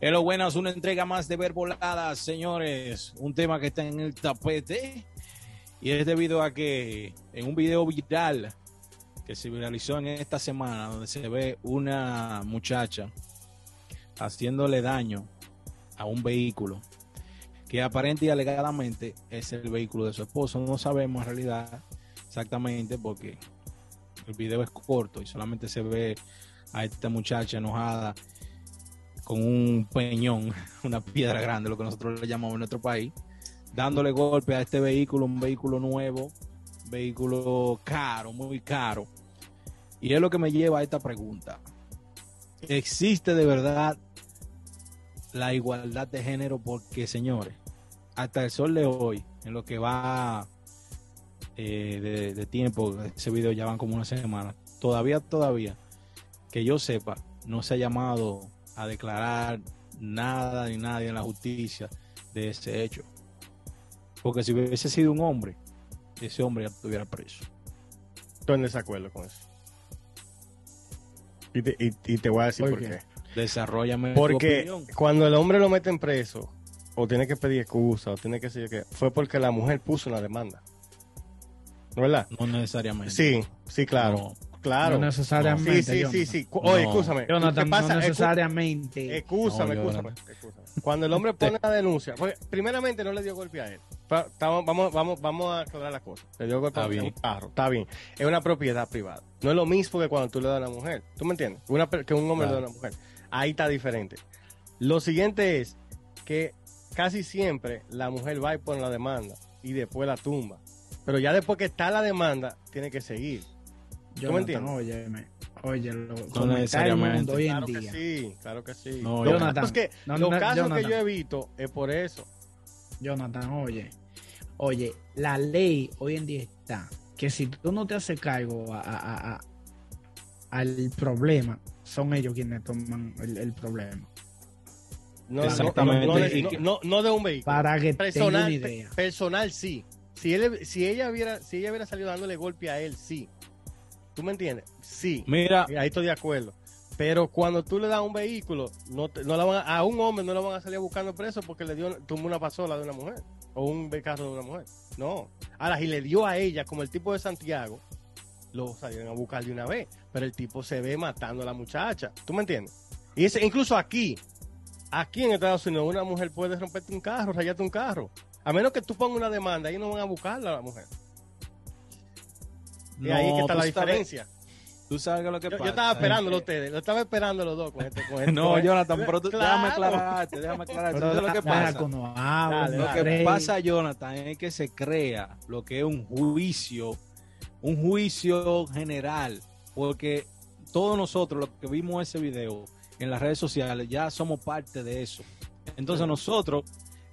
Hello, buenas, una entrega más de Verboladas, señores. Un tema que está en el tapete y es debido a que en un video viral que se viralizó en esta semana, donde se ve una muchacha haciéndole daño a un vehículo que aparente y alegadamente es el vehículo de su esposo. No sabemos en realidad exactamente porque el video es corto y solamente se ve a esta muchacha enojada con un peñón, una piedra grande, lo que nosotros le llamamos en nuestro país, dándole golpe a este vehículo, un vehículo nuevo, vehículo caro, muy caro. Y es lo que me lleva a esta pregunta. ¿Existe de verdad la igualdad de género? Porque, señores, hasta el sol de hoy, en lo que va eh, de, de, tiempo, ese video ya van como una semana, todavía, todavía, que yo sepa, no se ha llamado a declarar nada ni nadie en la justicia de ese hecho. Porque si hubiese sido un hombre, ese hombre ya estuviera preso. Estoy en desacuerdo con eso. Y te, y, y te voy a decir por, ¿Por qué. qué? Desarrollame Porque tu opinión. cuando el hombre lo meten preso, o tiene que pedir excusa, o tiene que decir que fue porque la mujer puso una demanda. ¿No es verdad? No necesariamente. Sí, sí, claro. No. Claro. No necesariamente. Sí, sí, Jonathan. sí, sí. Oye, No. escúchame. Jonathan, ¿Qué pasa? no necesariamente. Excúsame, No, Jonathan. excúsame. Cuando el hombre pone la denuncia, porque primeramente no le dio golpe a él. Estamos- Vamos, vamos, vamos a aclarar las cosas. Le dio golpe a un carro, está bien. Es una propiedad privada. No es lo mismo que cuando tú le das a una mujer. ¿Tú me entiendes? Una, que un hombre Claro. le da a una mujer. Ahí está diferente. Lo siguiente es que casi siempre la mujer va y pone la demanda y después la tumba. Pero ya después que está la demanda, tiene que seguir. ¿Tú me Jonathan, entiendes? óyeme, oye, lo, como está el necesariamente. mundo hoy en Claro que día. sí, claro que sí. No, Lo Jonathan, que es que no, los no, casos Jonathan. que yo he visto es por eso. Jonathan, oye, oye, la ley hoy en día está que si tú no te haces cargo a- a- a- a- al problema, son ellos quienes toman el, el problema. No, Exactamente. No, no, no, que- no- no de un vehículo. Para que personal, una idea. pe- personal sí. Si, él, si, ella hubiera, si ella hubiera salido dándole golpe a él, sí. ¿Tú me entiendes? Sí. Mira, Ahí estoy de acuerdo. Pero cuando tú le das un vehículo, no, te- no la van a, a un hombre no lo van a salir buscando preso porque le dio tumbó una pasola de una mujer o un carro de una mujer. No. Ahora, si le dio a ella, como el tipo de Santiago, lo salieron a buscar de una vez. Pero el tipo se ve matando a la muchacha. ¿Tú me entiendes? Y ese, incluso aquí, aquí en Estados Unidos, una mujer puede romperte un carro, rayarte un carro. A menos que tú pongas una demanda, ellos no van a buscarla a la mujer. Y ahí es que está la sabes- diferencia. Tú sabes lo que Yo, pasa. yo estaba es esperándolo a ustedes, lo estaba esperando los dos con este. Con este No, con- Jonathan, pero tú, déjame Claro. aclararte, déjame aclararte. Pero Entonces, lo que pasa, lo dale. que Rey. pasa, Jonathan, es que se crea lo que es un juicio, un juicio general, porque todos nosotros, los que vimos ese video en las redes sociales, ya somos parte de eso. Entonces Sí. nosotros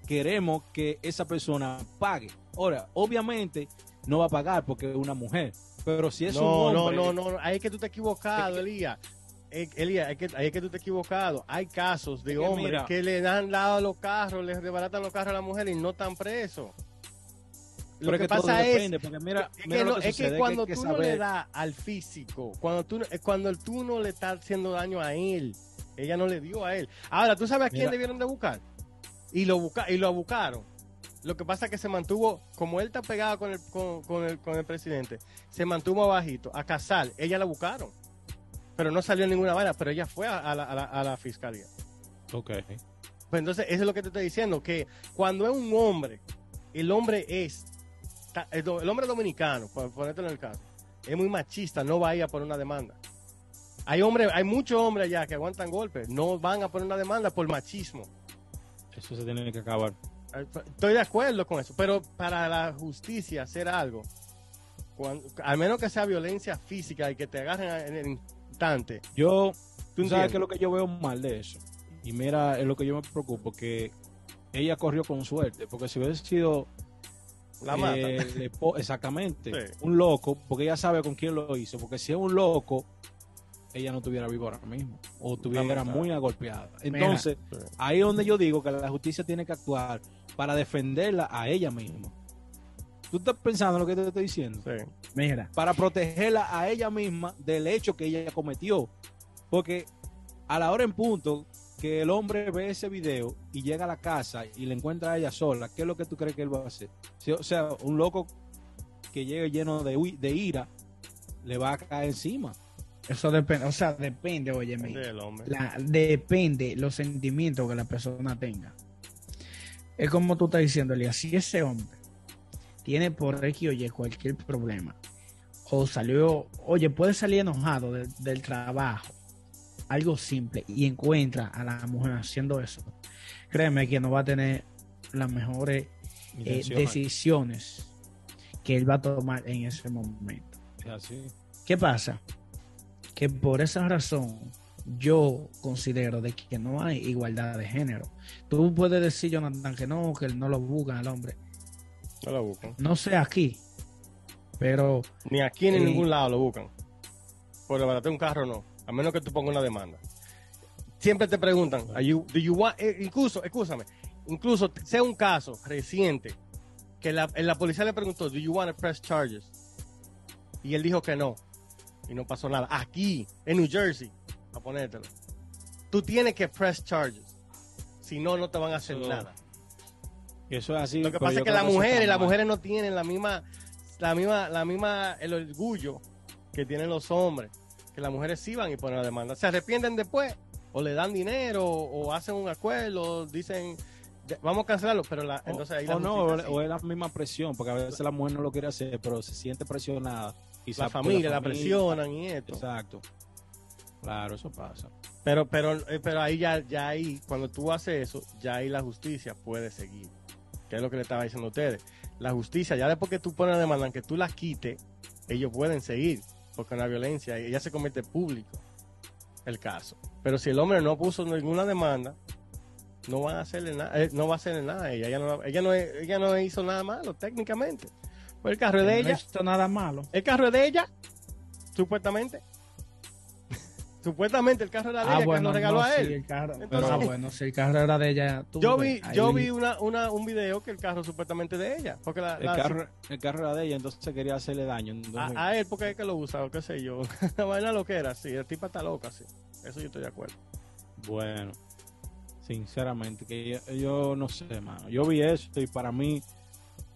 queremos que esa persona pague. Ahora, obviamente no va a pagar porque es una mujer, pero si es no, un no, hombre, no, no, ahí es que tú te has equivocado, Elías. Eh, Elías, ahí es que, es que tú te has equivocado. Hay casos de hombres mira. que le han dado los carros, les desbaratan los carros a la mujer y no están presos. Lo que, pasa es, depende, mira, es mira que, no- que es que cuando tú no le das al físico, cuando tú, no- cuando tú no le estás haciendo daño a él, ella no le dio a él. Ahora, ¿tú sabes a quién debieron de buscar? Y lo, busca, y lo buscaron. Lo que pasa es que se mantuvo, como él está pegado con el, con, con el, con el presidente, se mantuvo abajito. A Casal, ella la buscaron. Pero no salió ninguna vaina, pero ella fue a, a la, a la- a la fiscalía. Ok. Pues entonces, eso es lo que te estoy diciendo, que cuando es un hombre, el hombre es, el, hombre dominicano, por ponértelo en el caso, es muy machista, no va a ir a poner una demanda. Hay hombres, hay muchos hombres allá que aguantan golpes, no van a poner una demanda por machismo. Eso se tiene que acabar. Estoy de acuerdo con eso, pero para la justicia hacer algo, cuando- al menos que sea violencia física y que te agarren en el instante, Yo, ¿Tú sabes que es lo que yo veo mal de eso. Y mira, es lo que yo me preocupo, que ella corrió con suerte, porque si hubiese sido la eh, mata. espo- exactamente Sí. un loco, porque ella sabe con quién lo hizo, porque si es un loco, ella no estuviera viva ahora mismo, o estuviera muy agolpeada. Entonces, ahí es donde yo digo que la justicia tiene que actuar para defenderla a ella misma. ¿Tú estás pensando en lo que te estoy diciendo? Sí. Mira, para protegerla a ella misma del hecho que ella cometió. Porque a la hora en punto que el hombre ve ese video y llega a la casa y le encuentra a ella sola, ¿qué es lo que tú crees que él va a hacer? Si- o sea, un loco que llegue lleno de, de ira le va a caer encima. Eso depende, o sea, depende, oye, depende los sentimientos que la persona tenga. Es como tú estás diciendo, Elías, si ese hombre tiene por X o Y cualquier problema, o salió, oye, puede salir enojado del- del trabajo, algo simple, y encuentra a la mujer haciendo eso, créeme que no va a tener las mejores eh, decisiones que él va a tomar en ese momento. Así. ¿Qué pasa? Que por esa razón yo considero de que no hay igualdad de género. Tú puedes decir, Jonathan, que no, que no lo buscan al hombre. No lo buscan. No sé aquí, pero Ni aquí ni en Eh. ningún lado lo buscan. Por levantar un carro no. A menos que tú pongas una demanda. Siempre te preguntan, "Are you- do you want-" eh, incluso, escúchame, incluso sea un caso reciente que la, la policía le preguntó, do you want to press charges? Y él dijo que no. Y no pasó nada. Aquí, en New Jersey, a ponértelo. Tú tienes que press charges. Si no, no te van a hacer Eso- nada. Y eso es así. Lo que pasa es que las mujeres, las mujeres no tienen la misma, la misma, la misma, el orgullo que tienen los hombres. Que las mujeres sí van y ponen la demanda. Se arrepienten después, o le dan dinero, o hacen un acuerdo, dicen, "De- vamos a cancelarlo, pero la, O- entonces ahí o la no, o, sí. o es la misma presión, porque a veces la mujer no lo quiere hacer, pero se siente presionada. quizá la familia la familia. presionan y esto. Exacto. Claro, eso pasa. Pero, pero, eh, pero ahí ya, ya ahí, cuando tú haces eso, ya ahí la justicia puede seguir. Que es lo que le estaba diciendo a ustedes. La justicia, ya después que tú pones la demanda, que tú la quites, ellos pueden seguir. Porque en la violencia ya se convierte público el caso. Pero si el hombre no puso ninguna demanda, no van a hacerle nada, eh, no va a hacerle nada a ella. Ella no, ella no, ella no hizo nada malo, técnicamente. Pues el carro es de no ella. hizo nada malo. El carro es de ella, supuestamente. Supuestamente el carro era de Ah, ella que lo regaló no, a sí, él. el carro. Entonces- ah, bueno, si el carro era de ella. tú Yo vi, ahí- yo vi una, una, un video que el carro supuestamente de ella. Porque la, El la- carro, el carro era de ella, entonces quería hacerle daño. Entonces, a, a él porque es que lo usa o qué sé yo. La vaina lo que era, sí. El tipo está loca, sí. Eso yo estoy de acuerdo. Bueno, sinceramente, que yo, yo no sé, mano. Yo vi eso y para mí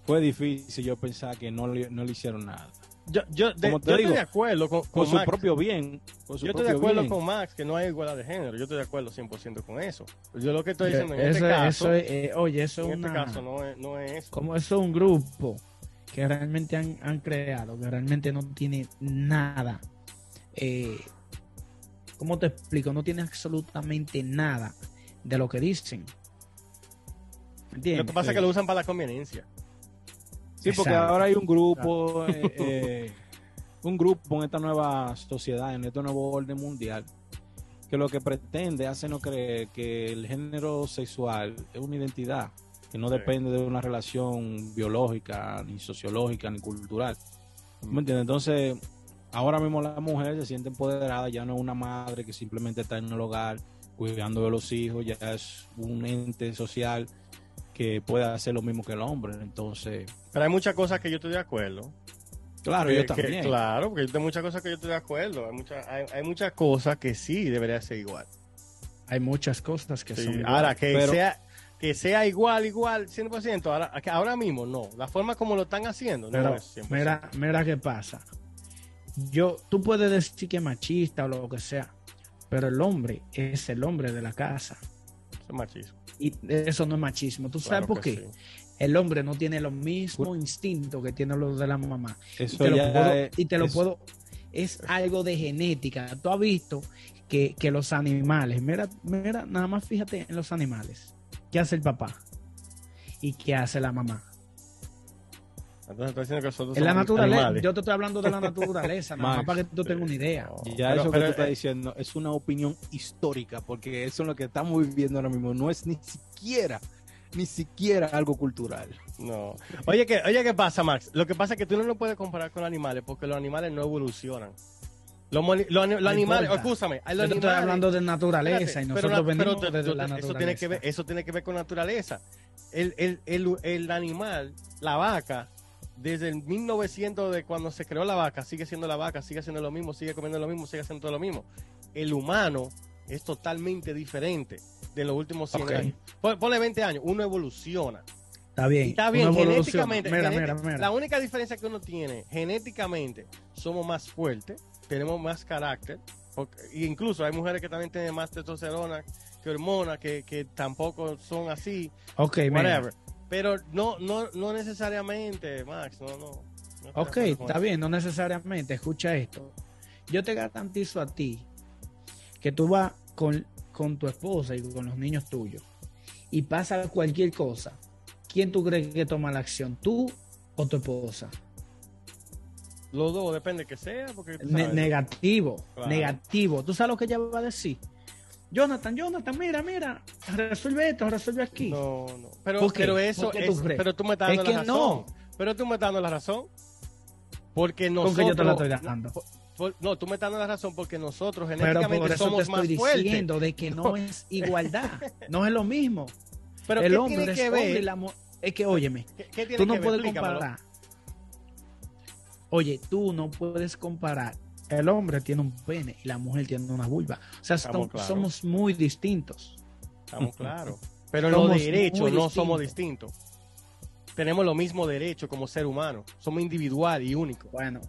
fue difícil yo pensar que no le, no le hicieron nada. Yo, yo, de- yo digo, estoy de acuerdo con, Con con su Max. propio bien. Con su Yo estoy de acuerdo bien. con Max que no hay igualdad de género. Yo estoy de acuerdo 100% con eso. Yo lo que estoy diciendo en eso, este caso, eso es, eh, oye, eso en es este una, caso no es, no es eso. como eso es un grupo que realmente han, han creado, que realmente no tiene nada. Eh, ¿Cómo te explico? No tiene absolutamente nada de lo que dicen. Lo que pasa es que lo usan para la conveniencia. Sí, porque Exacto. ahora hay un grupo, eh, eh, un grupo en esta nueva sociedad, en este nuevo orden mundial, que lo que pretende hacernos creer que el género sexual es una identidad, que no Sí. depende de una relación biológica, ni sociológica, ni cultural. ¿Me entiendes? Entonces, ahora mismo la mujer se siente empoderada, ya no es una madre que simplemente está en el hogar cuidando de los hijos, ya es un ente social que puede hacer lo mismo que el hombre. Entonces, Pero hay muchas cosas que yo estoy de acuerdo. claro, Que- yo que- también. claro, porque hay muchas cosas que yo estoy de acuerdo. Hay, muchas hay, hay muchas cosas que sí debería ser igual. Hay muchas cosas que Sí, son. Ahora, que, pero- sea, que sea igual, igual, 100%. Ahora, que ahora mismo no. La forma como lo están haciendo Pero no es 100%. mira, mira qué pasa. Yo, tú puedes decir que es machista o lo que sea, pero el hombre es el hombre de la casa. Es machismo. Y eso no es machismo. ¿Tú sabes Claro por qué? sí. El hombre no tiene los mismos instintos que tiene los de la mamá. Y Eso te lo puedo, es- y te lo puedo. Es algo de genética. Tú has visto que, que los animales, mira, mira, nada más fíjate en los animales. ¿Qué hace el papá? ¿Y qué hace la mamá? Entonces estás diciendo que nosotros En la somos naturaleza. animales. Yo te estoy hablando de la naturaleza, nada más para que tú tengas una idea. No, Ya pero- eso pero, que tú estás eh, diciendo es una opinión histórica, porque eso es lo que estamos viviendo ahora mismo. No es ni siquiera, ni siquiera algo cultural. No. Oye, ¿qué, oye, ¿qué pasa, Max? Lo que pasa es que tú no lo puedes comparar con los animales porque los animales no evolucionan. Los, No animales, escúchame, Yo estoy hablando de naturaleza Espérate, y pero nosotros la- venimos pero desde la eso naturaleza. tiene que ver, eso tiene que ver con naturaleza. El, el, el, el animal, la vaca, desde el 1900 de cuando se creó la vaca, sigue siendo la vaca, sigue haciendo lo mismo, sigue comiendo lo mismo, sigue haciendo todo lo mismo. El humano es totalmente diferente de los últimos 100 Ok. años. Pon- Ponle 20 años, uno evoluciona. Está bien. Y está bien, una evolución. genéticamente. Mira, mira, mira. La única diferencia que uno tiene, genéticamente, somos más fuertes, tenemos más carácter. porque- e incluso hay mujeres que también tienen más testosterona que hormonas, que, que tampoco son así, Ok, whatever. Pero no, no, no necesariamente, Max, no, no. no Ok, está eso. bien, no necesariamente. Escucha esto. Yo te garantizo a ti que tú vas con, con tu esposa y con los niños tuyos y pasa cualquier cosa. ¿Quién tú crees que toma la acción? ¿Tú o tu esposa? Los dos, depende que sea, porque Ne- negativo, Claro. negativo. ¿Tú sabes lo que ella va a decir? Jonathan, Jonathan, mira, mira, resuelve esto, resuelve aquí. No, no. Pero, ¿Por qué? pero eso ¿Por qué tú es. crees? Pero tú me estás Es dando la que razón. no. Pero tú me estás dando la razón. Porque ¿Con nosotros. que yo te la estoy dando? No, por- no, tú me estás dando la razón porque nosotros Pero genéticamente por eso te somos más estoy fuertes. diciendo de que no es igualdad, no es lo mismo. Pero el ¿qué hombre tiene es que hombre y ver? la Es que, óyeme, ¿Qué, qué tiene tú no que ver? puedes Explícamelo. comparar. Oye, tú no puedes comparar. El hombre tiene un pene y la mujer tiene una vulva. O sea, Estamos somos muy distintos. Estamos claros. Pero en los derechos no somos distintos. Tenemos los mismos derechos como ser humano. Somos individual y únicos. Bueno,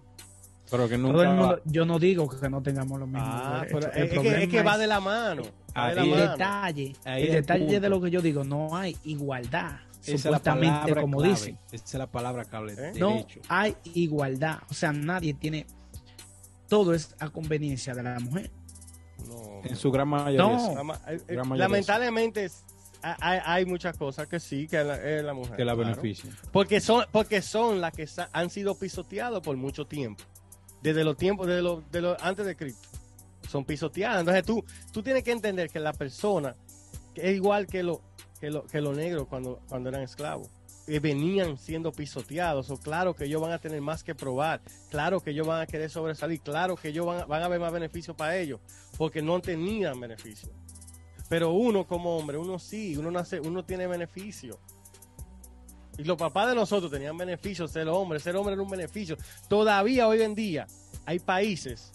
Pero que nunca va- yo no digo que no tengamos los mismos Ah, derechos. pero El es, que, es que va de la mano. Va de la Ahí el es- mano. detalle, Ahí el detalle de lo que yo digo, no hay igualdad. Esa es la supuestamente, como clave. dicen. Esa es la palabra clave. ¿Eh? No hay igualdad. O sea, nadie tiene. Todo es a conveniencia de la mujer. No. En su gran mayoría. No. Lama- eh, eh, Gran mayoría lamentablemente hay, hay muchas cosas que sí, que la, es la mujer. que la claro. benefician. Porque son, porque son las que han sido pisoteadas por mucho tiempo. Desde los tiempos, desde los, de los antes de Cristo. Son pisoteadas. Entonces tú, tú tienes que entender que la persona que es igual que los que lo, que los negros cuando, cuando eran esclavos. Eh, venían siendo pisoteados. O claro que ellos van a tener más que probar. Claro que ellos van a querer sobresalir. Claro que ellos van, a- van a ver más beneficios para ellos. Porque no tenían beneficio. Pero uno como hombre, uno sí, uno nace, uno tiene beneficio. Y los papás de nosotros tenían beneficios, ser hombre, ser hombre era un beneficio. Todavía hoy en día hay países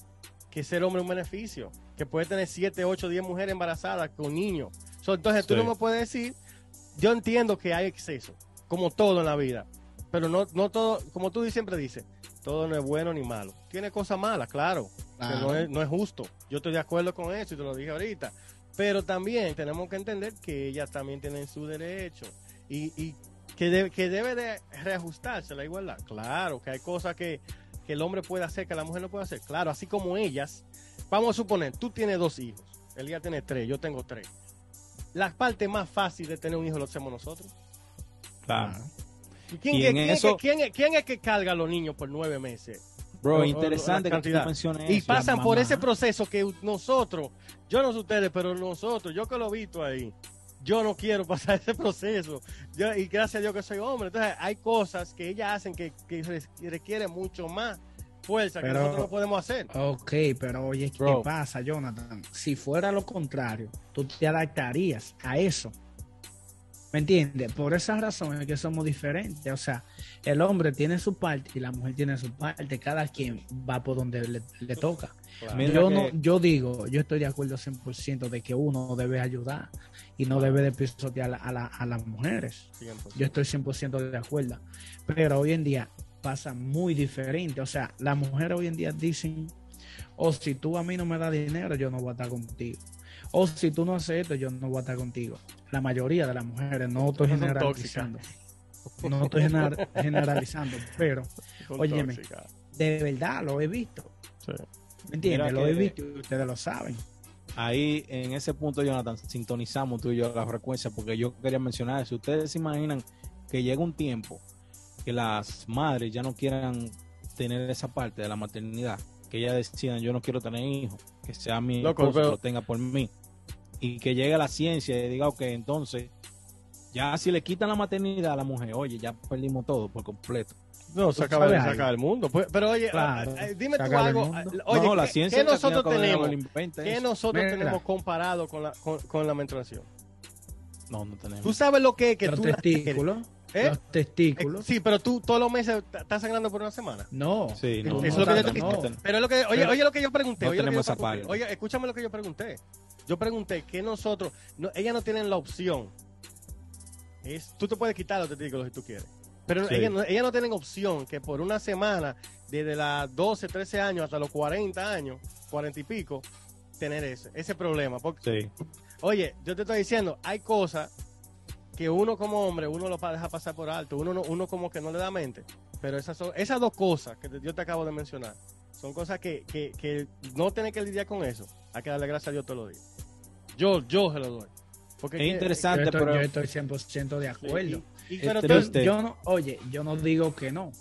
que ser hombre es un beneficio, que puede tener 7, 8, 10 mujeres embarazadas con niños. So, entonces tú Sí. no me puedes decir, yo entiendo que hay exceso, como todo en la vida, pero no, no todo, como tú siempre dices, todo no es bueno ni malo. Tiene cosas malas, claro, que no es, no es justo. Yo estoy de acuerdo con eso y te lo dije ahorita. Pero también tenemos que entender que ellas también tienen su derecho y, y que, de- que debe de reajustarse la igualdad. Claro, que hay cosas que, que el hombre puede hacer que la mujer no puede hacer. Claro, así como ellas. Vamos a suponer, tú tienes dos hijos, Elías tiene tres, yo tengo tres. La parte más fácil de tener un hijo lo hacemos nosotros. Claro. ¿Y ¿Quién, Y quién- en quién- eso- quién es- quién es que carga a los niños por nueve meses? Bro, interesante que tú menciones Y pasan por ese proceso que nosotros, yo no sé ustedes, pero nosotros, yo que lo he visto ahí, yo no quiero pasar ese proceso. Yo, y gracias a Dios que soy hombre. Entonces hay cosas que ellas hacen que, que requieren mucho más fuerza que nosotros no podemos hacer. Ok, pero oye, ¿qué Bro. pasa, Jonathan? Si fuera lo contrario, tú te adaptarías a eso. ¿Me entiendes? Por esa razón es que somos diferentes. O sea, el hombre tiene su parte y la mujer tiene su parte. Cada quien va por donde le, le toca. Yo, no, yo digo, yo estoy de acuerdo 100% de que uno debe ayudar y no debe de pisotear a, la- a las mujeres. 100%. Yo estoy 100% de acuerdo. Pero hoy en día pasa muy diferente. O sea, las mujeres hoy en día dicen, o si tú a mí no me das dinero, yo no voy a estar contigo. O si tú no haces esto, yo no voy a estar contigo. La mayoría de las mujeres, no estoy generalizando. No estoy gener- generalizando, pero Son óyeme. tóxicas. de verdad lo he visto. Sí. ¿Me entiendes? Lo he visto y ustedes lo saben. Ahí, en ese punto, Jonathan, sintonizamos tú y yo la frecuencia, porque yo quería mencionar eso. Ustedes se imaginan que llega un tiempo que las madres ya no quieran tener esa parte de la maternidad, que ellas decidan, yo no quiero tener hijos, que sea mi Loco, esposo pero- que lo tenga por mí. Y que llegue la ciencia y diga, ok, entonces, ya si le quitan la maternidad a la mujer, oye, ya perdimos todo por completo. No, se acaba sacar algo. el mundo. Pues, pero oye, Claro, dime tú se acaba algo. Oye, no, la ¿qué- ciencia ¿qué al fin y al nosotros tenemos? ¿Qué nosotros Mira. tenemos comparado con la, con, con la menstruación? No, no tenemos. Tú sabes lo que es que Los tú... testículos. ¿Eh? Los testículos. Sí, pero tú todos los meses estás sangrando por una semana. No. Sí, no, Eso es lo que yo no, te- no. Pero es lo que, oye, Pero oye lo que yo pregunté. no oye, lo que yo tenemos esa pregunté. parte. Oye, escúchame lo que yo pregunté. Yo pregunté que nosotros, no, ellas no tienen la opción. Es, tú te puedes quitar los testículos si tú quieres. Pero Sí. ellas, no, ellas no tienen opción que por una semana, desde las 12, 13 años hasta los 40 años, 40 y pico, tener ese, ese problema. Porque, Sí. oye, yo te estoy diciendo, hay cosas que uno como hombre, uno lo deja pasar por alto, uno, no- uno como que no le da mente. Pero esas son, esas dos cosas que yo te acabo de mencionar, son cosas que, que, que no tener que lidiar con eso. Hay que darle gracias a Dios todos los días. Yo, yo se lo doy. Porque Es que- Yo interesante, estoy, pero yo estoy 100% de Sí, acuerdo. y- pero Yo, yo no, oye, yo no digo que no.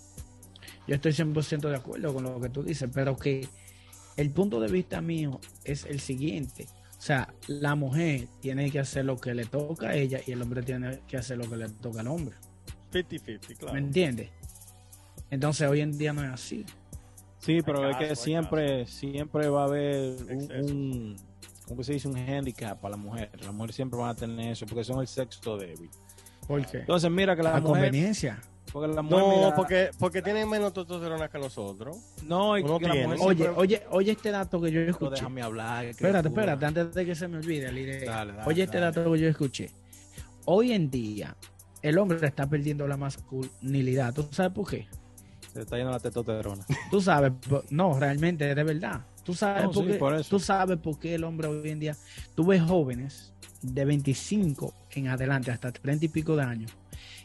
Yo estoy 100% de acuerdo con lo que tú dices, pero que el punto de vista mío es el siguiente. O sea, la mujer tiene que hacer lo que le toca a ella y el hombre tiene que hacer lo que le toca al hombre. 50-50, claro. ¿Me entiendes? Entonces hoy en día no es así. Sí, pero es que siempre, siempre va a haber un- ¿cómo se dice? Un handicap para la mujer. La mujer siempre va a tener eso porque son el sexo débil. ¿Por qué? Entonces, mira que la A mujer, conveniencia. porque la mujer, No, mira, porque, porque tienen menos testosterona que nosotros. no, y que la mujer Oye, siempre- oye, oye este dato que yo No, escuché. déjame hablar. Espérate, espérate, antes de que se me olvide, Lire. Dale, dale, Oye, este dato que yo escuché. Hoy en día, el hombre está perdiendo la masculinidad. ¿Tú sabes por qué? Se está yendo la testosterona. Tú sabes, no, realmente, de verdad. Tú sabes, No, por sí, qué, por eso. tú sabes por qué el hombre hoy en día. Tú ves jóvenes de 25 en adelante, hasta 30 y pico de años,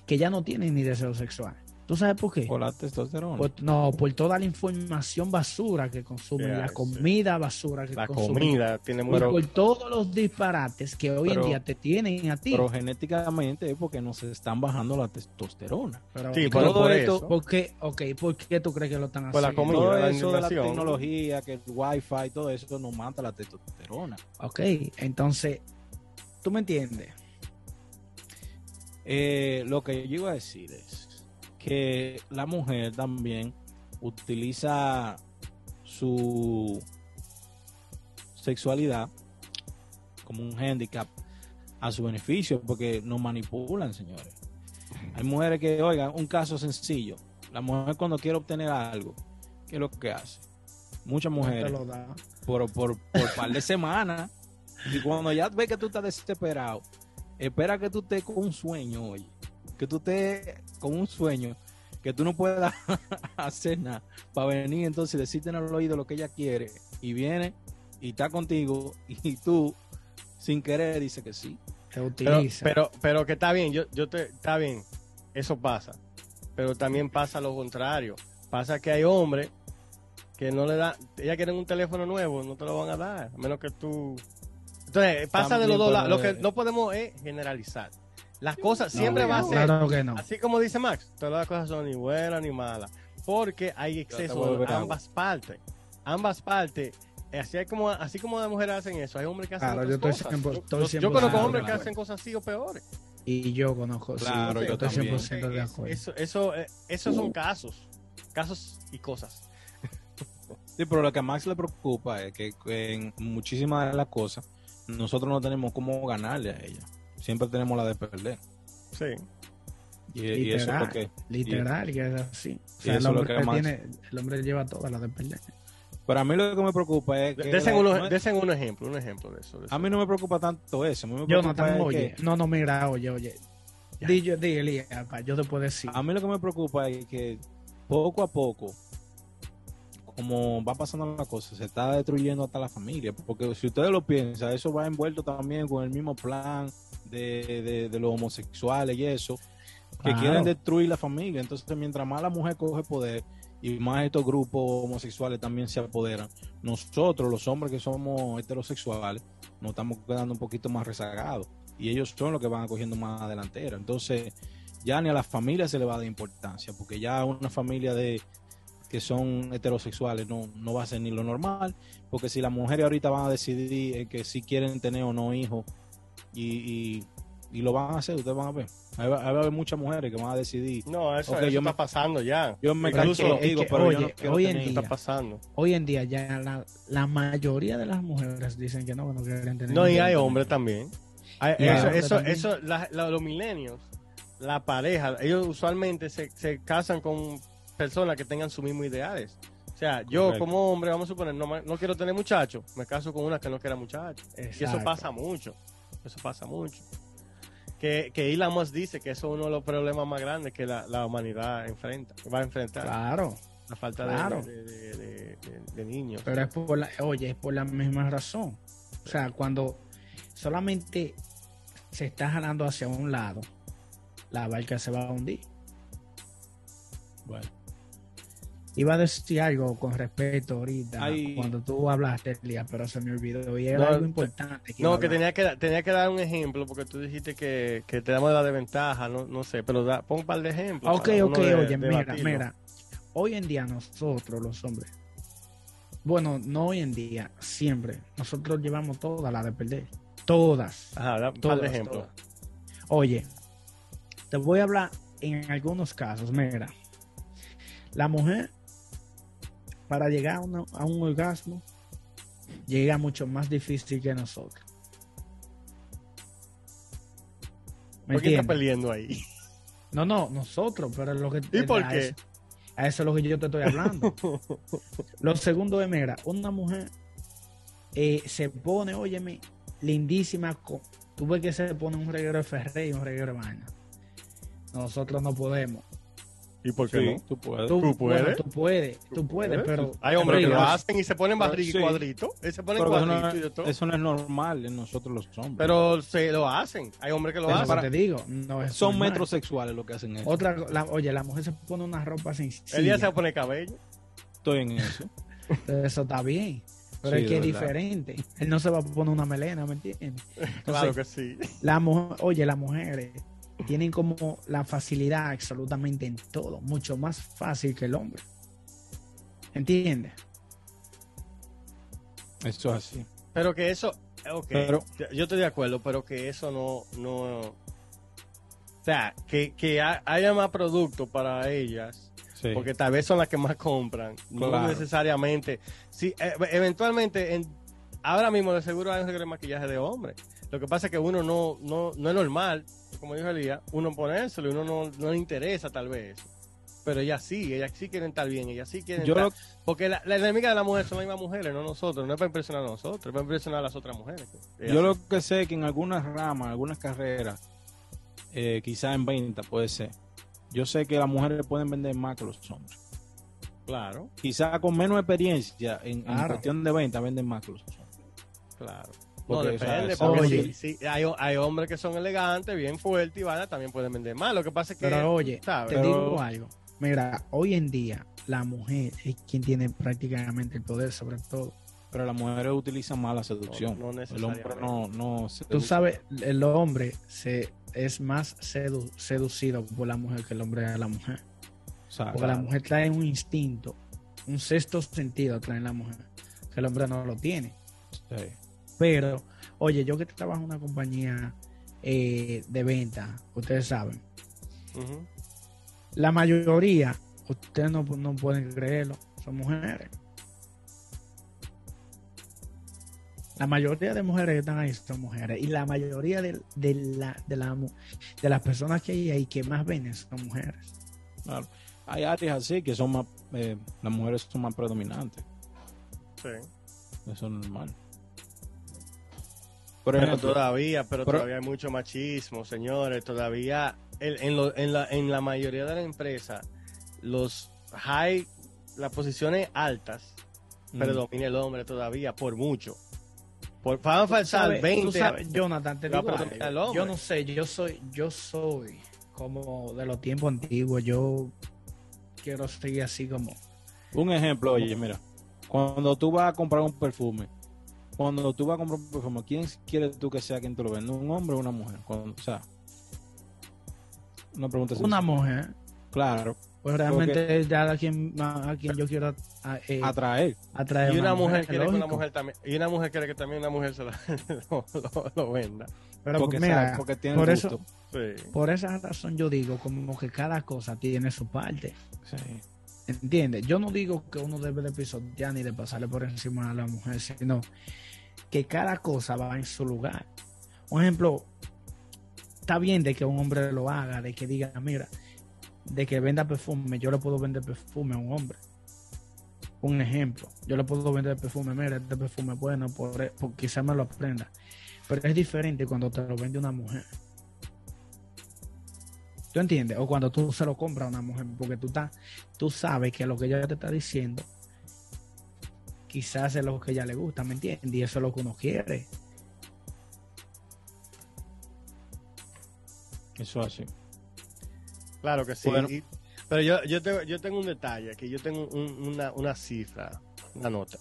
que ya no tienen ni deseo sexual. ¿Tú sabes por qué? Por la testosterona. Por- no, por toda la información basura que consumen, la sí. comida basura que La consumen. comida tiene Y mucho. por todos los disparates que hoy Pero- en día te tienen a ti. Pero genéticamente es porque nos están bajando la testosterona. Pero, Sí, ¿y pero todo por esto- eso. ¿por qué? Ok, ¿por qué tú crees que lo están Por la haciendo? comida. Todo la eso de la tecnología, que el wifi, todo eso nos mata la testosterona. Ok, entonces, ¿tú me entiendes? Eh, lo que yo iba a decir es que la mujer también utiliza su sexualidad como un handicap a su beneficio porque nos manipulan, señores. Hay mujeres que, oigan, un caso sencillo. La mujer cuando quiere obtener algo, ¿qué es lo que hace? Muchas mujeres por, por, por par de semanas. Y cuando ya ves que tú estás desesperado, espera que tú estés con un sueño, oye. Que tú estés con un sueño, que tú no puedas hacer nada para venir entonces y decirte en el oído lo que ella quiere. Y viene y está contigo y tú, sin querer, dices que sí. Te utiliza. pero, pero que está bien, yo, yo te, está bien, eso pasa. Pero también pasa lo contrario. Pasa que hay hombres que no le dan, ellas quieren un teléfono nuevo, no te lo van a dar, a menos que tú. Entonces, pasa de los dos lados. Lo que no podemos es generalizar. Las cosas siempre No, va a ser, Claro que no. así como dice Max, todas las cosas son ni buenas ni malas, porque hay exceso de agua. ambas partes. Ambas partes. Así es como, así como las mujeres hacen eso, hay hombres que hacen Claro, otras yo estoy cosas. siempre- Yo- estoy yo, siempre conozco hombres que hacen cosas así o peores. Y yo conozco, sí, Claro, yo estoy también. 100% de acuerdo. Eso, eso, eh, esos son casos, casos y cosas. Sí, pero lo que a Max le preocupa es que en muchísimas de las cosas nosotros no tenemos cómo ganarle a ella. Siempre tenemos la de perder. Sí. Y, y eso es Literal. lo que... Literal, que es así. O y sea, el hombre, que tiene, el hombre lleva todas las de perder. Pero a mí lo que me preocupa es que... Desen, la- uno- no es- desen un ejemplo, un ejemplo de eso. de eso. a mí no me preocupa tanto eso. Preocupa Jonathan, es oye. que- No, no, mira, oye, oye. Di, yo, di, Elías, pa, yo te puedo decir. A mí lo que me preocupa es que poco a poco, como va pasando la cosa, se está destruyendo hasta la familia. Porque si ustedes lo piensan, eso va envuelto también con el mismo plan de, de, de los homosexuales y eso, que Claro. quieren destruir la familia. Entonces, mientras más la mujer coge poder y más estos grupos homosexuales también se apoderan, nosotros, los hombres que somos heterosexuales, nos estamos quedando un poquito más rezagados. Y ellos son los que van cogiendo más delantera. Entonces, ya ni a la familia se le va a dar importancia, porque ya una familia de que son heterosexuales no, no va a ser ni lo normal, porque si las mujeres ahorita van a decidir que si quieren tener o no hijos, y, y, y lo van a hacer, ustedes van a ver. Ahí va, ahí va a haber muchas mujeres que van a decidir, No, eso, Ok, eso yo está me- pasando ya. yo me Incluso- es que, pero yo no hoy en día- Está pasando. Hoy en día ya la, la mayoría de las mujeres dicen que no, que no quieren tener No, y hay hombres también. Hay- Y hay eso, hombres eso, también. eso, la- la- los milenios, la pareja, ellos usualmente se, se casan con personas que tengan sus mismos ideales. sea, yo Correcto. como hombre, vamos a suponer, no, me- no quiero tener muchachos, me caso con una que no quiera muchachos. Y eso pasa mucho. Eso pasa mucho. Que, que Elon Musk dice que eso es uno de los problemas más grandes que la, la humanidad enfrenta, va a enfrentar. Claro, La falta Claro. de- de- de niños. pero es por la, oye, es por la misma razón. O sea, cuando solamente se está jalando hacia un lado, la barca se va a hundir. Bueno, Iba a decir algo con respecto ahorita Ay. cuando tú hablaste, Elías, pero se me olvidó. Y era No, algo importante. No, que tenía que, tenía que dar un ejemplo porque tú dijiste que, que te damos la desventaja, no, no sé, pero da, pon un par de ejemplos. Ok, ok, de- oye, mira, mira. Hoy en día nosotros, los hombres, bueno, no hoy en día, siempre, nosotros llevamos todas las de perder. Todas. Ajá, da un par Todas, de ejemplos. todas. Oye, te voy a hablar en algunos casos. Mira, la mujer, para llegar a, una- a un orgasmo, llega mucho más difícil que nosotros. ¿Me ¿Por qué está perdiendo ahí? No, no, nosotros, pero lo que... ¿Y por a qué? Eso, a eso es lo que yo te estoy hablando. lo segundo es, mira, una mujer eh, se pone, óyeme, lindísima. Con, tú ves que se pone un reguero de ferre y un reguero de vaina. Nosotros no podemos. ¿Y por qué sí, no? tú puedes. Tú, ¿Tú puedes? bueno, tú puedes, tú puedes, pero... Hay hombres que lo hacen y se ponen y sí. cuadrito. Se ponen Pero eso, cuadrito no, y de todo. eso no es normal en nosotros los hombres. Pero se lo hacen. Hay hombres que lo hacen. para- te digo, no es son normal. metrosexuales los que hacen eso. Otra, la- oye, la mujer se pone una ropa sencilla. El día se va a poner cabello. Estoy en eso. Eso está bien. Pero Sí, es que es diferente. Él no se va a poner una melena, ¿me entiendes? Claro que sí. La mujer, oye, las mujeres tienen como la facilidad absolutamente en todo, mucho más fácil que el hombre. ¿Entiendes? Eso es así. Pero que eso, ok, Pero- yo estoy de acuerdo, pero que eso no, no, o sea, que, que ha- haya más producto para ellas, Sí. porque tal vez son las que más compran, no necesariamente, sí, eh, eventualmente, en, ahora mismo de seguro hay un maquillaje de hombre, lo que pasa es que uno no, no, no es normal, como dijo Elías, uno ponérselo y uno no, no le interesa tal vez, pero ellas sí, ellas sí quieren estar bien, ellas sí quieren Yo estar- lo- porque la, la enemiga de la mujer son las mismas mujeres, no nosotros. No es para impresionar a nosotros, es para impresionar a las otras mujeres. Ellas Yo lo que sé es que en algunas ramas, algunas carreras, eh, quizás en venta puede ser. Yo sé que las mujeres pueden vender más que los hombres. Claro, Quizás con menos experiencia en, en Claro. cuestión de venta venden más que los hombres. claro. No, Porque, o sea, depende, porque Oye. sí, sí, hay, hay hombres que son elegantes, bien fuertes y van también pueden vender más. Lo que pasa es que. Pero oye, ¿sabes? te Pero- digo algo. Mira, hoy en día la mujer es quien tiene prácticamente el poder sobre todo. Pero las mujeres utilizan más la seducción. No- no el hombre no, no Tú sabes, el hombre se, es más sedu- seducido por la mujer que el hombre a la mujer. o sea, Porque la mujer trae un instinto, un sexto sentido trae la mujer, que el hombre no lo tiene. sí. Pero, oye, yo que trabajo en una compañía eh, de venta, ustedes saben, la mayoría, ustedes no, no pueden creerlo, son mujeres. La mayoría de mujeres que están ahí son mujeres. Y la mayoría de, de, la, de, la mu- de las personas que hay ahí que más venden son mujeres. Claro. Hay áreas así que son más, eh, las mujeres son más predominantes. Sí. Eso es normal. Por Pero ejemplo, todavía, pero, pero- todavía hay mucho machismo, señores. Todavía en, en, lo- en la, en la mayoría de las empresas, los high, las posiciones altas, mm, predomina el hombre todavía por mucho. Por, van a faltar sabes- 20. tú sabes, Jonathan, te digo algo. Yo no sé, yo soy, yo soy como de los tiempos antiguos. Yo quiero seguir así como. Un ejemplo, oye, mira, cuando tú vas a comprar un perfume, cuando tú vas a comprar un perfume, ¿quién quieres tú que sea quien te lo venda? ¿Un hombre o una mujer? Cuando- o sea, una pregunta Una sencilla. mujer, Claro, pues realmente ya a quien, a quien yo quiero a- eh, atraer. atraer. Y una mujer quiere que una mujer también. Y una mujer quiere que también una mujer se lo, lo, lo- lo venda. Pero Porque, mira, sabe, porque tiene por gusto. eso, Sí. por esa razón yo digo como que cada cosa tiene su parte. Sí. ¿Entiendes? Yo no digo que uno debe de pisotear ni de pasarle por encima a la mujer, sino que cada cosa va en su lugar. Un ejemplo, está bien de que un hombre lo haga, de que diga, mira, de que venda perfume, yo le puedo vender perfume a un hombre. Un ejemplo, yo le puedo vender perfume, mira, este perfume bueno, por, e, por quizás me lo aprenda. Pero es diferente cuando te lo vende una mujer. ¿Tú entiendes? O cuando tú se lo compras a una mujer, porque tú, estás, tú sabes que lo que ella te está diciendo quizás es lo que a ella le gusta, ¿me entiendes? Y eso es lo que uno quiere. Eso así. Claro que sí. Bueno. Y- pero yo, yo, tengo, yo tengo un detalle, que yo tengo un- una, una cifra, una nota.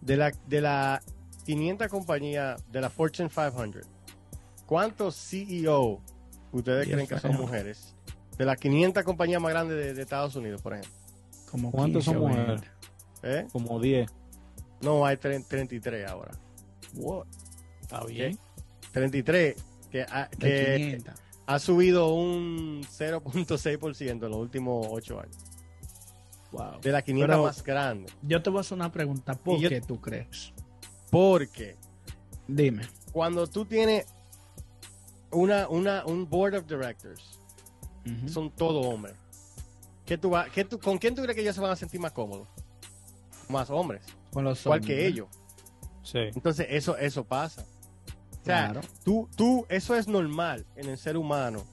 De la, de la 500 compañías de la Fortune 500, ¿cuántos CEO ustedes Dios creen que son mujeres? De las 500 compañías más grandes de, de Estados Unidos, por ejemplo. Como ¿Cuántos 15 son mujeres? 20. ¿Eh? Como 10. No, hay tre- 33 ahora. Está bien. 33, que, ha- De que 500. ha subido un 0.6% en los últimos 8 años. Wow. De las 500 Pero- más grandes. Yo te voy a hacer una pregunta. ¿Por Y yo- qué tú crees? Porque Dime. cuando tú tienes una, una, un board of directors, son todos hombres. ¿Qué tú va- qué tú- ¿Con quién tú crees que ellos se van a sentir más cómodos? Más hombres, Con los igual hombres, que ¿no? ellos. Sí. Entonces, eso, eso pasa. O sea, Claro. tú, tú, eso es normal en el ser humano,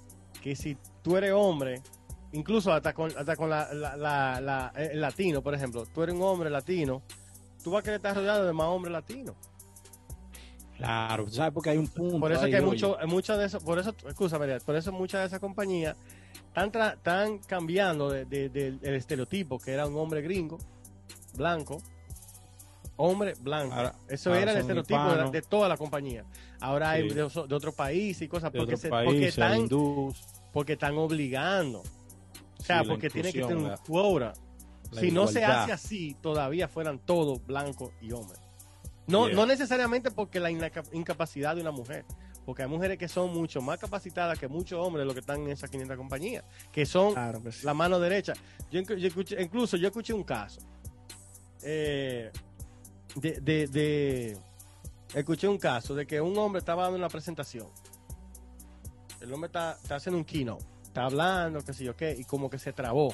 que si tú eres hombre, incluso hasta con, hasta con la, la- la- la- el latino, por ejemplo, tú eres un hombre latino, tú vas a querer estar rodeado de más hombres latinos. Claro, ¿sabes? Porque hay un punto. Por eso ahí, que hay mucho, muchas de esas, por eso, excusa María, por eso muchas de esas compañías están, están cambiando de- de- de- del estereotipo que era un hombre gringo, blanco, hombre blanco. Ahora- eso ahora era el estereotipo de, de toda la compañía. Ahora hay de, de otro país y cosas porque, se- porque están, porque están obligando. O sea, Sí, porque tiene que tener un quota. la Si no se hace así, todavía fueran todos blancos y hombres. No, Yeah. no necesariamente porque la incapacidad de una mujer, porque hay mujeres que son mucho más capacitadas que muchos hombres los que están en esas 500 compañías, que son Claro sí. la mano derecha. Yo, inclu- yo escuché, incluso yo escuché un caso. eh, de, de- de- escuché un caso de que un hombre estaba dando una presentación. El hombre está, está haciendo un keynote, está hablando, qué sé yo qué, y como que se trabó.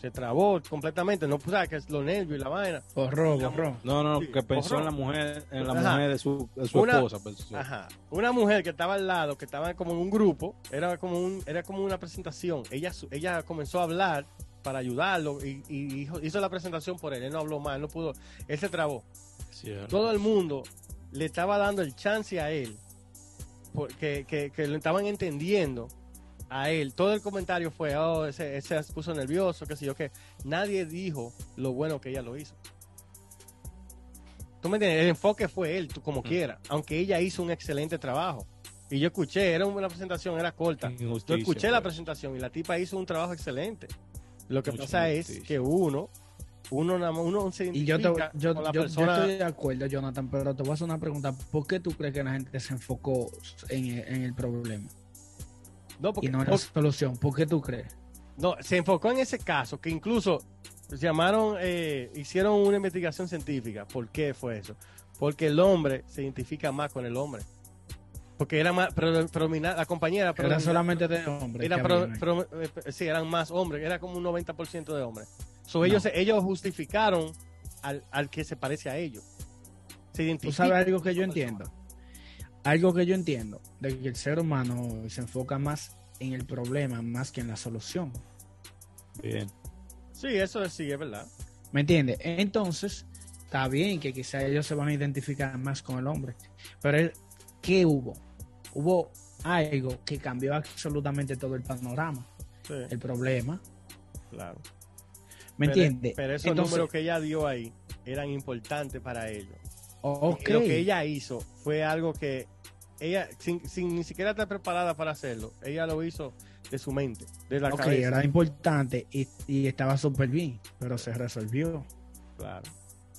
Se trabó completamente, no pude, que es los nervios y la vaina. Borró, borró. No, no, Sí, que pensó borró. en la mujer, en la Ajá. mujer de su, de su Una- esposa. pensó. Ajá. Una mujer que estaba al lado, que estaba como en un grupo, era como un, era como una presentación. Ella, ella comenzó a hablar para ayudarlo y, y hizo, hizo la presentación por él. Él no habló más, él no pudo. Él se trabó. Cierto. Todo el mundo le estaba dando el chance a él, porque que, que lo estaban entendiendo a él. Todo el comentario fue, oh, ese, ese se puso nervioso, qué sé yo qué. Nadie dijo lo bueno que ella lo hizo. ¿Tú me entiendes? El enfoque fue él, tú como quiera, aunque ella hizo un excelente trabajo. Y yo escuché, era una presentación, era corta. Yo escuché la pues. presentación y la tipa hizo un trabajo excelente. Lo que pasa es que uno, uno, nada más- uno se Y yo, te, yo, con la yo- yo persona. estoy de acuerdo, Jonathan, pero te voy a hacer una pregunta. ¿Por qué tú crees que la gente se enfocó en el problema No, porque, y no porque- solución? ¿Por qué tú crees? no, se enfocó en ese caso, que incluso llamaron, eh, hicieron una investigación científica. ¿Por qué fue eso? Porque el hombre se identifica más con el hombre. Porque era más, pero, predomina- la compañía era, Era solamente de hombres. era pro- pro- eh, sí, eran más hombres, era como un 90% de hombres. So, ellos, justificaron al, al que se parece a ellos. Se Tú sabes algo que yo entiendo. Algo que yo entiendo, de que el ser humano se enfoca más en el problema más que en la solución. Bien. Sí, eso es- sí, es verdad. ¿Me entiendes? Entonces, está bien que quizá ellos se van a identificar más con el hombre. Pero, ¿qué hubo? Hubo algo que cambió absolutamente todo el panorama. Sí, El problema. claro. ¿Me entiendes? Pero esos Entonces, números que ella dio ahí eran importantes para ellos. ok. Y Lo que ella hizo fue algo que ella, sin, sin ni siquiera estar preparada para hacerlo, ella lo hizo de su mente, de la Ok, cabeza. era importante y, y estaba súper bien, pero se resolvió. Claro.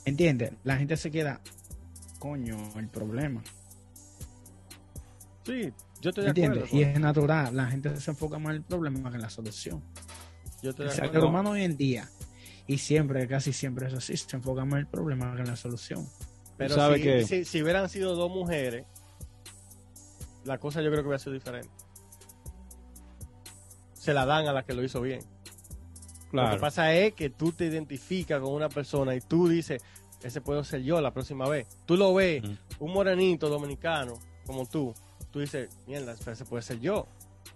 ¿Entiendes? La gente se queda, coño, el problema. Sí, yo estoy ¿Me de acuerdo. entiendes? Y es natural, la gente se enfoca más en el problema que en la solución. Yo estoy El de ser humano hoy en día, y siempre, casi siempre es así, se enfoca más en el problema que en la solución. Pero ¿Sabe si, qué? si, si hubieran sido dos mujeres, la cosa yo creo que hubiera sido diferente. Se la dan a la que lo hizo bien. Lo que pasa es que tú te identificas con una persona y tú dices, ese puedo ser yo la próxima vez. Tú lo ves, un morenito dominicano como tú, tú dices, mierda, ese puede ser yo.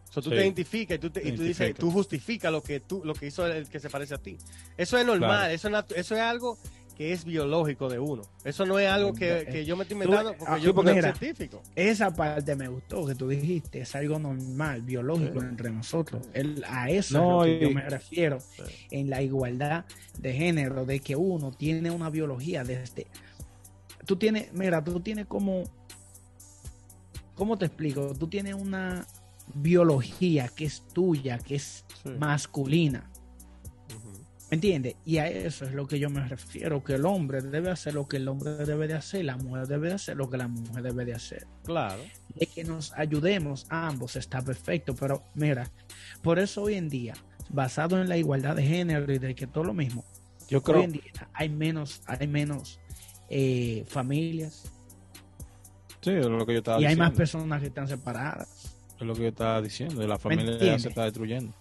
O sea, tú Sí. te identificas y tú, te- y tú dices, tú justificas lo que tú, lo que hizo el, que se parece a ti. Eso es normal, Claro. eso, es eso es algo que es biológico de uno. Eso no es algo que, que yo me estoy inventando porque ah, yo porque mira. soy científico. Esa parte me gustó que tú dijiste, es algo normal, biológico Sí. entre nosotros. El- a eso No, es lo que y- yo me refiero Sí. en la igualdad de género, de que uno tiene una biología desde... Tú tienes, mira, tú tienes como... ¿Cómo te explico? Tú tienes una biología que es tuya, que es Sí. masculina. ¿Me entiendes? Y a eso es lo que yo me refiero, que el hombre debe hacer lo que el hombre debe de hacer, la mujer debe de hacer lo que la mujer debe de hacer. Claro. De que nos ayudemos ambos está perfecto, pero mira, por eso hoy en día, basado en la igualdad de género y de que todo lo mismo, Yo hoy creo, en día hay menos, hay menos eh, familias sí, es lo que yo estaba y hay diciendo. más personas que están separadas. Es lo que yo estaba diciendo. La familia ya se está destruyendo.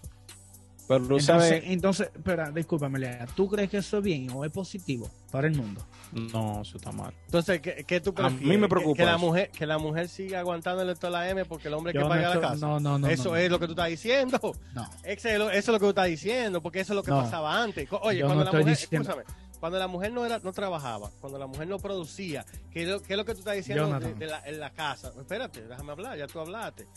Pero tú Entonces, sabes. entonces, espera, discúlpame, Lea, ¿tú crees que eso es bien o es positivo para el mundo? No, eso está mal. Entonces, ¿qué, qué tú A mí prefieres? me ¿Que- preocupa Que, la mujer, que la mujer siga aguantándole toda la M porque el hombre que paga no la casa. no, no, no, eso no, es no. lo que tú estás diciendo. No. Eso es, lo, eso es lo que tú estás diciendo, porque eso es lo que No. pasaba antes. Oye, Yo cuando no la mujer, diciendo- escúchame, cuando la mujer no era, no trabajaba, cuando la mujer no producía, ¿qué es lo, qué es lo que tú estás diciendo de la, en la casa? Espérate, déjame hablar, ya tú hablaste.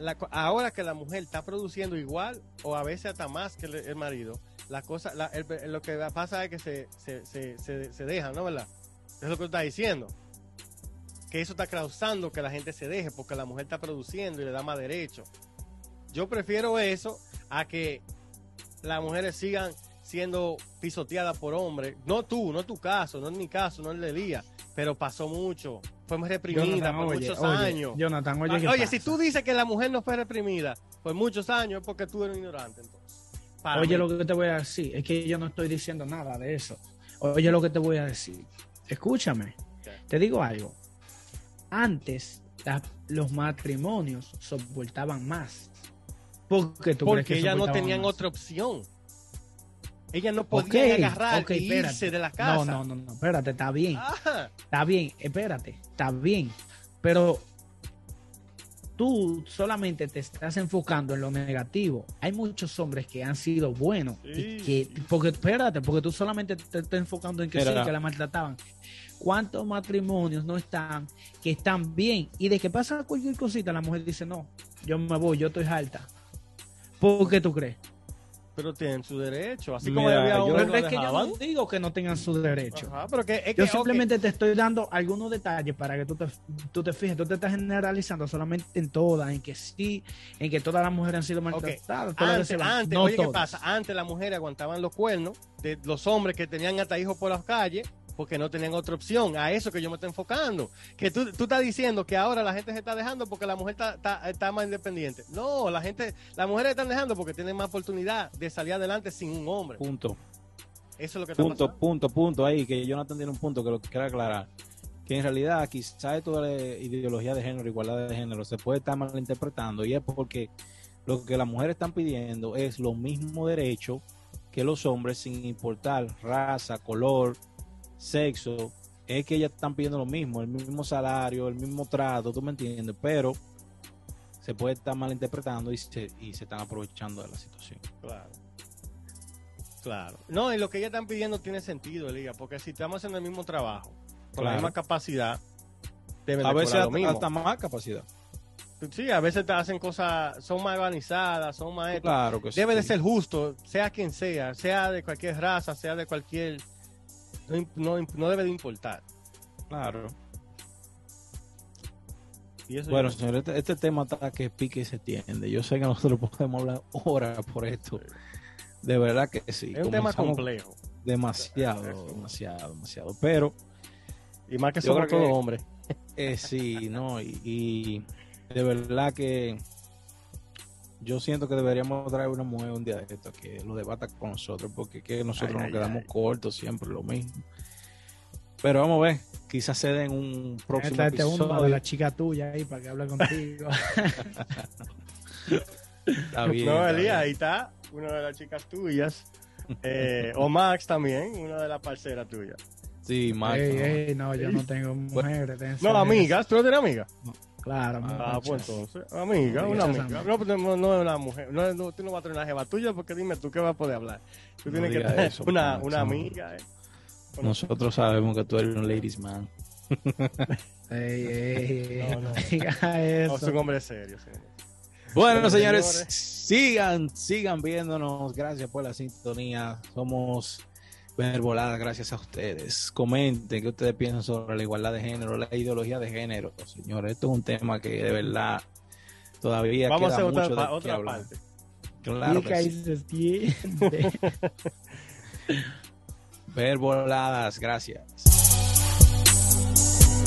La ahora que la mujer está produciendo igual o a veces hasta más que el, marido, la cosa, la- el- lo que pasa es que se, se, se, se, dejan, ¿no verdad? Es lo que tú estás diciendo. Que eso está causando que la gente se deje porque la mujer está produciendo y le da más derecho. Yo prefiero eso a que las mujeres sigan siendo pisoteadas por hombres. No tú, no tu caso, no es mi caso, no es el de Elías, pero pasó mucho. Fue reprimida Jonathan, por oye, muchos oye, años. Jonathan, oye, Ah, ¿qué Oye, si tú dices que la mujer no fue reprimida por muchos años es porque tú eres un ignorante, entonces. Para Oye, mí. lo que te voy a decir es que yo no estoy diciendo nada de eso. Oye, lo que te voy a decir. Escúchame. Te digo algo. Antes la- los matrimonios soportaban más. ¿Por qué tú Porque no tenían más? otra opción. Ellas no Ok, podían agarrar espérate. irse de la casa. No, no, no, no, espérate, está bien. Ajá. Está bien, espérate, está bien. Pero tú solamente te estás enfocando en lo negativo. Hay muchos hombres que han sido buenos. Y que, porque, espérate, porque tú solamente te estás enfocando en que sí, que la maltrataban. ¿Cuántos matrimonios no están que están bien? Y de que pasa cualquier cosita, la mujer dice, no, yo me voy, yo estoy alta. ¿Por qué tú crees? Pero tienen su derecho. Así como yo- que es lo que yo no digo que no tengan su derecho. Ajá, pero que, es Yo que, simplemente te estoy dando algunos detalles para que tú te, tú te fijes. Tú te estás generalizando solamente en todas, en que sí, en que todas las mujeres han sido maltratadas. las Antes, antes, No oye, ¿qué pasa? Antes las mujeres aguantaban los cuernos de los hombres que tenían hasta hijos por las calles porque no tenían otra opción. A eso que yo me estoy enfocando. Que tú, tú estás diciendo que ahora la gente se está dejando porque la mujer está, está, está más independiente. No, la gente, las mujeres están dejando porque tienen más oportunidad de salir adelante sin un hombre. Punto. Eso es lo que está Punto, pasando. punto, punto. Ahí, que Jonathan tiene un punto que lo quiero aclarar. Que en realidad quizás toda la ideología de género, igualdad de género, se puede estar malinterpretando y es porque lo que las mujeres están pidiendo es lo mismo derecho que los hombres sin importar raza, color, sexo. Es que ellas están pidiendo lo mismo, el mismo salario, el mismo trato, tú me entiendes, pero se puede estar malinterpretando y se, y se están aprovechando de la situación. Claro. Claro. No, y lo que ellas están pidiendo tiene sentido, Liga, porque si estamos haciendo el mismo trabajo, con la misma capacidad, deben A veces lo hasta, mismo. hasta más capacidad. Sí, a veces te hacen cosas, son más organizadas, son más... Claro que sí. Debe de ser justo, sea quien sea, sea de cualquier raza, sea de cualquier... No, no, debe de importar. Claro. Bueno, señor, este, este tema está que pique y se tiende. Yo sé que nosotros podemos hablar horas por esto. De verdad que sí. es un tema complejo. Demasiado, demasiado, demasiado. Pero Y más que somos todos hombres. eh, sí, no, y, y de verdad que yo siento que deberíamos traer una mujer un día de esto que lo debata con nosotros, porque es que nosotros Ay, nos ay, quedamos ay. cortos siempre, lo mismo. Pero vamos a ver, quizás se den un próximo Tráete uno episodio. de la chica tuya ahí para que hable contigo. Está bien, no, está Elías, bien. ahí está. una de las chicas tuyas. Eh, o Max también, una de las parceras tuyas. Sí, Max. Ey, no. ey, no, yo no tengo mujeres. No, amigas, ¿tú no tienes amigas? Claro, Ah, pues entonces, amiga, una amiga. No, pues, no, no es una mujer. No, no, tú no vas a tener una jeva tuya porque dime tú qué vas a poder hablar. Tú No tienes que tener eso, una, una amiga. Eh. Nosotros sabemos que tú eres un ladies man. Ey, ey, ey, No, no. diga No, es un hombre serio. señor. Bueno, Bueno, señores, señores. sigan, sigan viéndonos. Gracias por la sintonía. Somos Verbolada, gracias a ustedes. Comenten qué ustedes piensan sobre la igualdad de género, la ideología de género. Señores, esto es un tema que de verdad todavía Vamos a queda hacer otra, mucho de parte. Claro que sí. Verboladas, gracias.